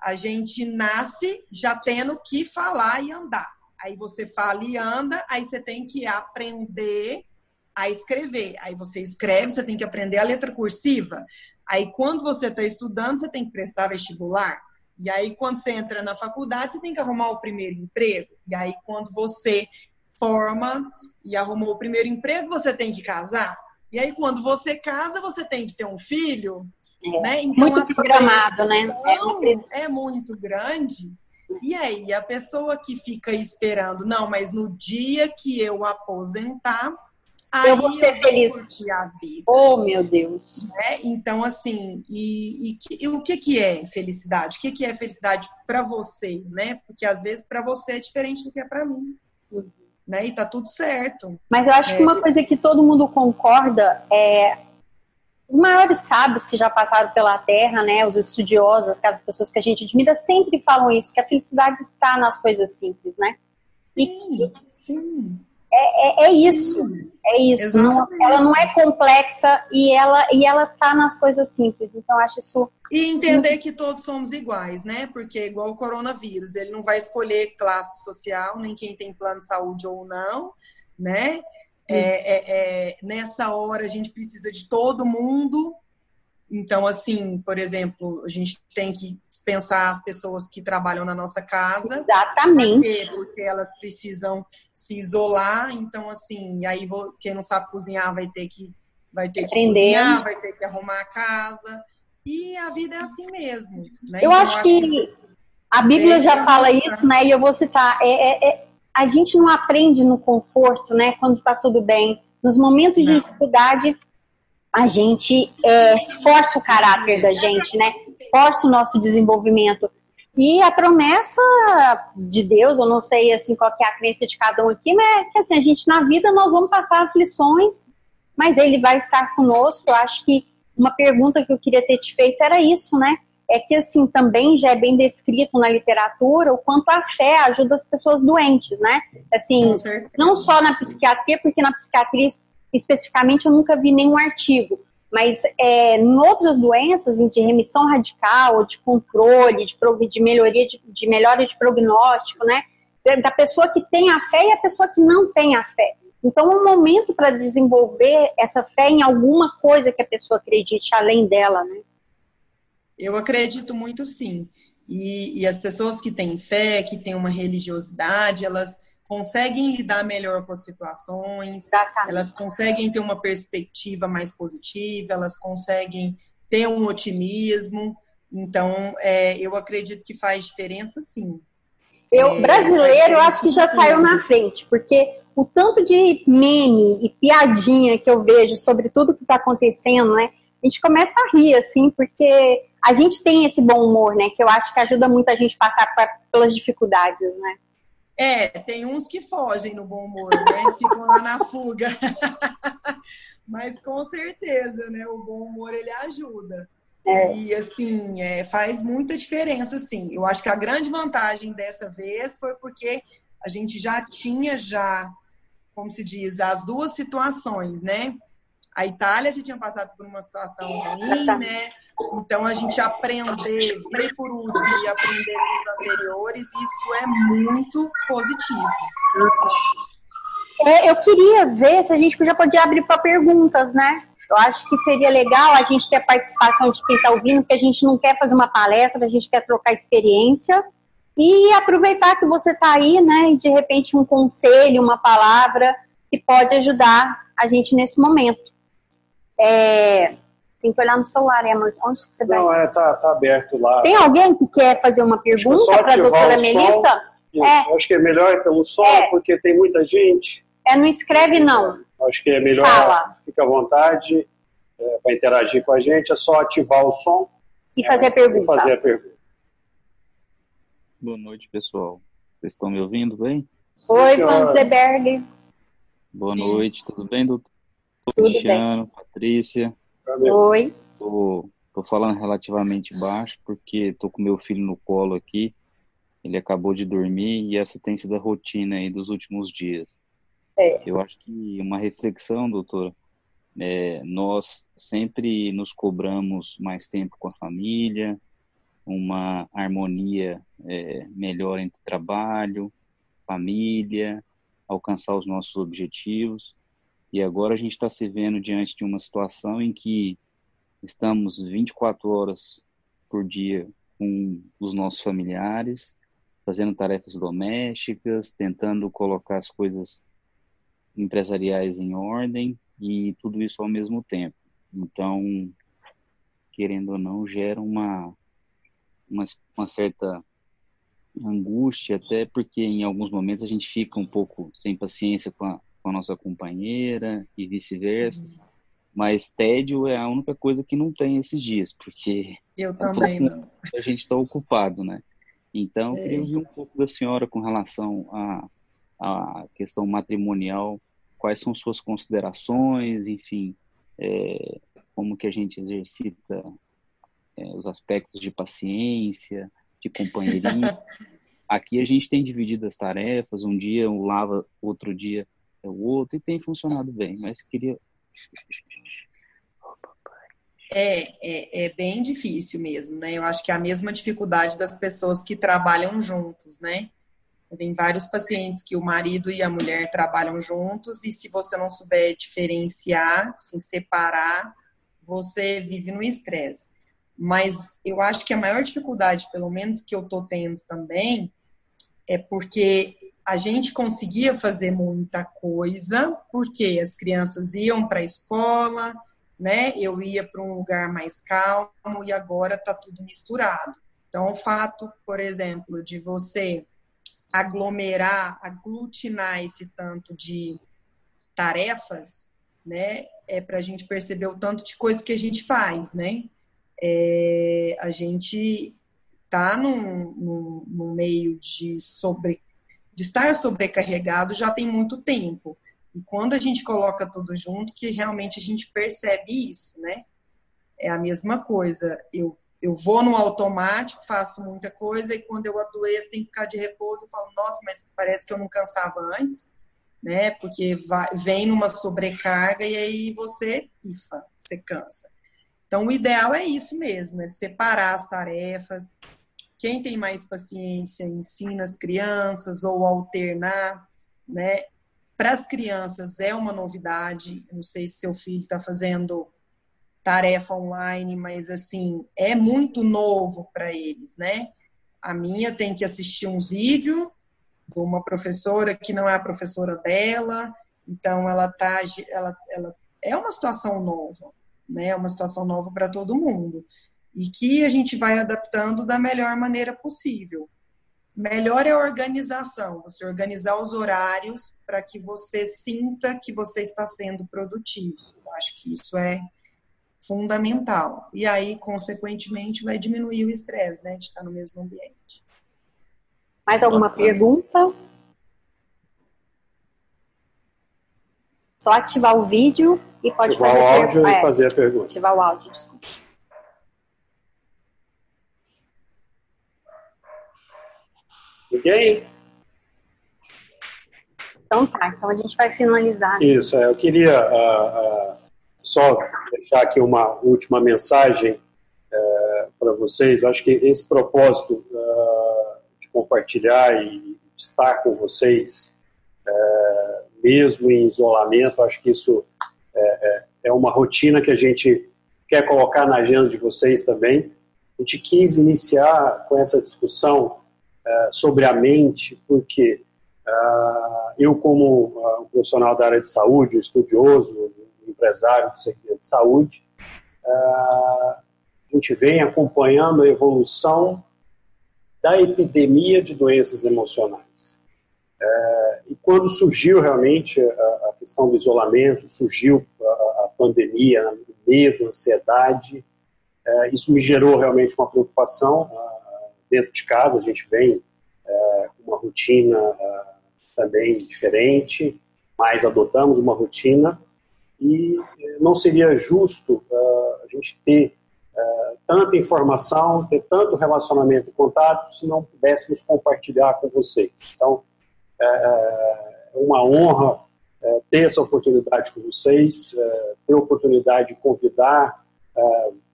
A gente nasce já tendo que falar e andar. Aí você fala e anda, aí você tem que aprender a escrever. Aí você escreve, você tem que aprender a letra cursiva. Aí quando você está estudando, você tem que prestar vestibular. E aí quando você entra na faculdade, você tem que arrumar o primeiro emprego. E aí quando você forma e arrumou o primeiro emprego, você tem que casar. E aí quando você casa, você tem que ter um filho. É, né? então, muito programado, né? É, é muito grande. E aí, a pessoa que fica esperando, não, mas no dia que eu aposentar, Aí eu vou ser eu feliz. Curtir a vida. Oh, meu Deus. Né? Então, assim, e, e, e, o que, que é felicidade? O que, que é felicidade para você, né? Porque às vezes para você é diferente do que é para mim. Uhum. Né? E tá tudo certo. Mas eu acho é. que uma coisa que todo mundo concorda é os maiores sábios que já passaram pela Terra, né, os estudiosos, aquelas pessoas que a gente admira, sempre falam isso, que a felicidade está nas coisas simples, né? E sim, sim. É, é, é, isso, é isso. Não, ela não é complexa e ela e ela tá nas coisas simples. Então acho isso. E entender que todos somos iguais, né? Porque é igual o coronavírus, ele não vai escolher classe social, nem quem tem plano de saúde ou não, né? É, é, é, nessa hora a gente precisa de todo mundo então, assim, por exemplo, a gente tem que dispensar as pessoas que trabalham na nossa casa. Exatamente. Porque, porque elas precisam se isolar. Então, assim, aí vou, quem não sabe cozinhar vai ter que, vai ter que cozinhar, vai ter que arrumar a casa. E a vida é assim mesmo. Né? Eu, então, acho, acho que, que a Bíblia é, já fala isso, né? E eu vou citar. É, é, é, a gente não aprende no conforto, né? Quando tá tudo bem. Nos momentos não. de dificuldade, a gente é, esforça o caráter da gente, né? Força o nosso desenvolvimento. E a promessa de Deus, eu não sei assim qual é a crença de cada um aqui, mas é que assim, a gente na vida nós vamos passar aflições, mas ele vai estar conosco. Eu acho que uma pergunta que eu queria ter te feito era isso, né? É que assim também já é bem descrito na literatura o quanto a fé ajuda as pessoas doentes, né? Assim, não só na psiquiatria, porque na psiquiatria especificamente eu nunca vi nenhum artigo, mas é, em outras doenças de remissão radical, de controle, de, de melhoria, de, de melhora de prognóstico, né? Da pessoa que tem a fé e a pessoa que não tem a fé. Então, um momento para desenvolver essa fé em alguma coisa que a pessoa acredite além dela, né? Eu acredito muito sim. E, e as pessoas que têm fé, que têm uma religiosidade, elas conseguem lidar melhor com as situações, Exatamente. elas conseguem ter uma perspectiva mais positiva, elas conseguem ter um otimismo. Então, é, eu acredito que faz diferença, sim. Eu, é, brasileiro, eu acho que já saiu na frente, porque o tanto de meme e piadinha que eu vejo sobre tudo que está acontecendo, né? A gente começa a rir, assim, porque a gente tem esse bom humor, né? Que eu acho que ajuda muito a gente passar pra, pelas dificuldades, né? É, tem uns que fogem no bom humor, né? Ficam lá na fuga. Mas com certeza, né? O bom humor ele ajuda. É. E assim, é, faz muita diferença, sim. Eu acho que a grande vantagem dessa vez foi porque a gente já tinha já, como se diz, as duas situações, né? A Itália já tinha passado por uma situação ruim, né? Então, a gente aprender, vir por último e aprender com os anteriores, isso é muito positivo. É, eu queria ver se a gente já podia abrir para perguntas, né? Eu acho que seria legal a gente ter a participação de quem está ouvindo, porque a gente não quer fazer uma palestra, a gente quer trocar experiência e aproveitar que você está aí, né? E de repente um conselho, uma palavra que pode ajudar a gente nesse momento. É, tem que olhar no celular, é, amor? Onde você vai? Não, é, tá, tá aberto lá. Tem alguém que quer fazer uma pergunta para a doutora Melissa? É. Acho que é melhor pelo som, é. porque tem muita gente. É, não escreve não. Acho que é melhor, Fala. fica à vontade é, para interagir com a gente, é só ativar o som. E fazer a pergunta. E fazer a pergunta. Boa noite, pessoal. Vocês estão me ouvindo bem? Oi, Vanderberg. Boa noite, tudo bem, doutor? Tudo Cristiano, bem. Patrícia. Oi. Tô, tô falando relativamente baixo porque tô com meu filho no colo aqui. Ele acabou de dormir e essa tem sido a rotina aí dos últimos dias. É. Eu acho que uma reflexão, doutora, é, nós sempre nos cobramos mais tempo com a família, uma harmonia é, melhor entre trabalho, família, alcançar os nossos objetivos. E agora a gente está se vendo diante de uma situação em que estamos 24 horas por dia com os nossos familiares, fazendo tarefas domésticas, tentando colocar as coisas empresariais em ordem e tudo isso ao mesmo tempo. Então, querendo ou não, gera uma, uma, uma certa angústia, até porque em alguns momentos a gente fica um pouco sem paciência com a, com a nossa companheira e vice-versa. Uhum. Mas tédio é a única coisa que não tem esses dias, porque eu também não. a gente está ocupado, né? Então, eu queria ouvir um pouco da senhora com relação à, à questão matrimonial, quais são suas considerações, enfim, é, como que a gente exercita é, os aspectos de paciência, de companheirismo. Aqui a gente tem dividido as tarefas, um dia um lava, outro dia é o outro, e tem funcionado bem, mas queria é, é, é, bem difícil mesmo, né? Eu acho que é a mesma dificuldade das pessoas que trabalham juntos, né? Tem vários pacientes que o marido e a mulher trabalham juntos e se você não souber diferenciar, assim, separar, você vive no estresse. Mas eu acho que a maior dificuldade, pelo menos que eu tô tendo também, é porque a gente conseguia fazer muita coisa, porque as crianças iam para a escola, né? Eu ia para um lugar mais calmo e agora está tudo misturado. Então, o fato, por exemplo, de você aglomerar, aglutinar esse tanto de tarefas, né? É para a gente perceber o tanto de coisa que a gente faz, né? É, a gente tá num, num, num meio de sobre de estar sobrecarregado já tem muito tempo. E quando a gente coloca tudo junto, que realmente a gente percebe isso, né? É a mesma coisa. Eu, eu vou no automático, faço muita coisa, e quando eu adoeço, tenho que ficar de repouso, eu falo, nossa, mas parece que eu não cansava antes, né? Porque vai, vem numa sobrecarga e aí você pifa, você cansa. Então, o ideal é isso mesmo, é separar as tarefas. Quem tem mais paciência ensina as crianças ou alternar, né? Para as crianças é uma novidade. Não sei se seu filho está fazendo tarefa online, mas assim é muito novo para eles, né? A minha tem que assistir um vídeo de uma professora que não é a professora dela, então ela tá, ela, ela é uma situação nova, né? É uma situação nova para todo mundo e que a gente vai adaptando da melhor maneira possível. Melhor é a organização, você organizar os horários para que você sinta que você está sendo produtivo. Eu acho que isso é fundamental. E aí, consequentemente, vai diminuir o estresse, né, de estar no mesmo ambiente. Mais alguma pergunta? Só ativar o vídeo e pode ativar fazer o áudio e fazer a pergunta. Ativar o áudio. Ninguém? Então tá, então a gente vai finalizar. Isso, é, eu queria uh, uh, só deixar aqui uma última mensagem uh, para vocês. Eu acho que esse propósito de compartilhar e estar com vocês mesmo em isolamento. Acho que isso é, é, é uma rotina que a gente quer colocar na agenda de vocês também. A gente quis iniciar com essa discussão sobre a mente, porque uh, eu, como uh, um profissional da área de saúde, estudioso, empresário do segmento de saúde, a gente vem acompanhando a evolução da epidemia de doenças emocionais. e quando surgiu realmente a, questão do isolamento, surgiu a, pandemia, medo, ansiedade, isso me gerou realmente uma preocupação dentro de casa. A gente vem uh, uma rotina uh, também diferente, mas adotamos uma rotina e não seria justo a gente ter tanta informação, ter tanto relacionamento e contato se não pudéssemos compartilhar com vocês. Então, é uma honra ter essa oportunidade com vocês, ter a oportunidade de convidar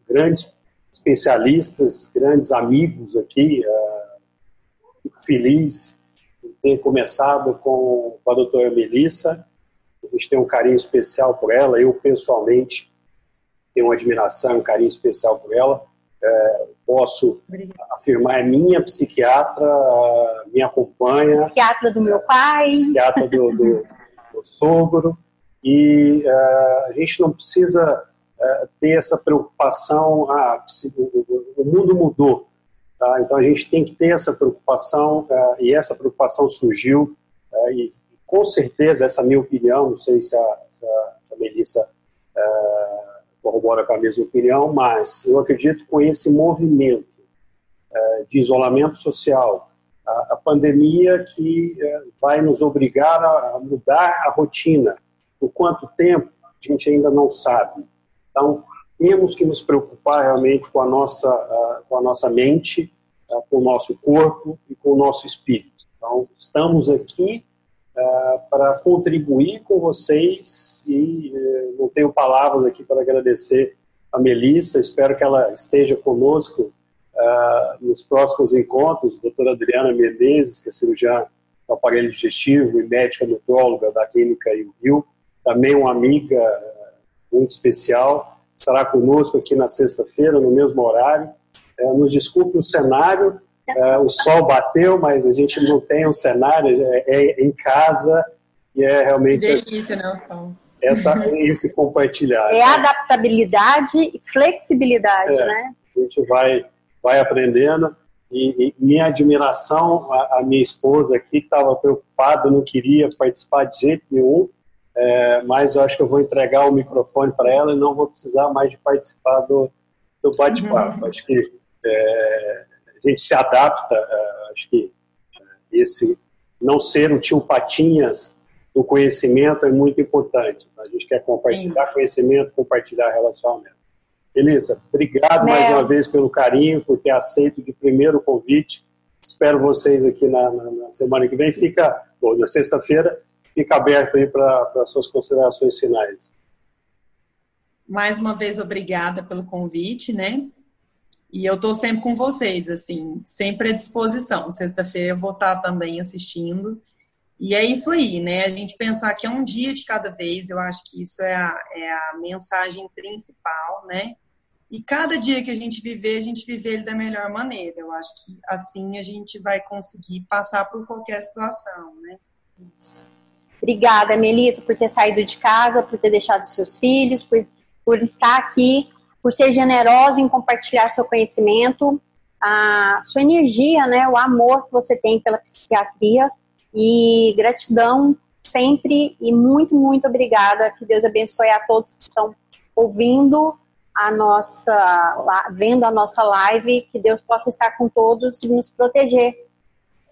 grandes especialistas, grandes amigos aqui. Uh, fico feliz de ter começado com, com a doutora Melissa. A gente tem um carinho especial por ela. Eu, pessoalmente, tenho uma admiração, um carinho especial por ela. É, posso Obrigada. afirmar, é minha psiquiatra, me acompanha. Psiquiatra do meu pai. Psiquiatra do, do, do sogro. E uh, a gente não precisa é, ter essa preocupação, ah, o mundo mudou, tá? então a gente tem que ter essa preocupação, uh, e essa preocupação surgiu, uh, e com certeza, essa minha opinião, não sei se a, se a, se a Melissa corrobora com a mesma opinião, mas eu acredito com esse movimento de isolamento social, a, a pandemia que vai nos obrigar a, a mudar a rotina, por quanto tempo a gente ainda não sabe, então, temos que nos preocupar realmente com a nossa, uh, com a nossa mente, uh, com o nosso corpo e com o nosso espírito. Então, estamos aqui uh, para contribuir com vocês e eh, não tenho palavras aqui para agradecer a Melissa, espero que ela esteja conosco nos próximos encontros, doutora Adriana Menezes, que é cirurgiã do aparelho digestivo e médica nutróloga da clínica Rio, também uma amiga muito especial. Estará conosco aqui na sexta-feira, no mesmo horário. É, nos desculpe o cenário, é, o sol bateu, mas a gente não tem um cenário, é, é em casa e é realmente. Delícia, né, o som. Essa, esse compartilhar. É adaptabilidade e flexibilidade, é, né? A gente vai, vai aprendendo. E, e minha admiração, a, a, minha esposa aqui estava preocupada, não queria participar de jeito nenhum, é, mas eu acho que eu vou entregar o microfone para ela e não vou precisar mais de participar do, do bate-papo. Uhum. Acho que é, a gente se adapta, é, acho que é, esse não ser o tio Patinhas do conhecimento é muito importante. A gente quer compartilhar Sim. conhecimento, compartilhar relacionamento. Elisa, obrigado mais uma vez pelo carinho, por ter aceito de primeiro convite. Espero vocês aqui na, na, na semana que vem. Fica, bom, na sexta-feira, fica aberto aí para as suas considerações finais. Mais uma vez, obrigada pelo convite, né? E eu estou sempre com vocês, assim, sempre à disposição. Sexta-feira eu vou estar também assistindo. E é isso aí, né? A gente pensar que é um dia de cada vez, eu acho que isso é a, é a mensagem principal, né? E cada dia que a gente viver, a gente viver ele da melhor maneira. Eu acho que assim a gente vai conseguir passar por qualquer situação, né? Isso. Obrigada, Melissa, por ter saído de casa, por ter deixado seus filhos, por, por estar aqui, por ser generosa em compartilhar seu conhecimento, a sua energia, né, o amor que você tem pela psiquiatria e gratidão sempre e muito, muito obrigada. Que Deus abençoe a todos que estão ouvindo a nossa, vendo a nossa live, que Deus possa estar com todos e nos proteger.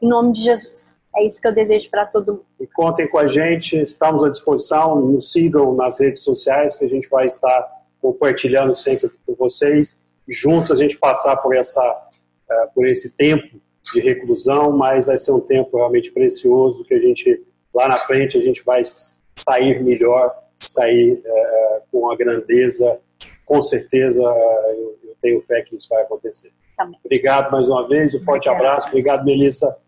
Em nome de Jesus. É isso que eu desejo para todo mundo. E contem com a gente, estamos à disposição, nos sigam nas redes sociais, que a gente vai estar compartilhando sempre com vocês. Juntos a gente passar por, essa, uh, por esse tempo de reclusão, mas vai ser um tempo realmente precioso que a gente, lá na frente, a gente vai sair melhor, sair uh, com a grandeza. Com certeza, eu, eu, tenho fé que isso vai acontecer. Também. Obrigado mais uma vez, um forte Obrigada. abraço. Obrigado, Melissa.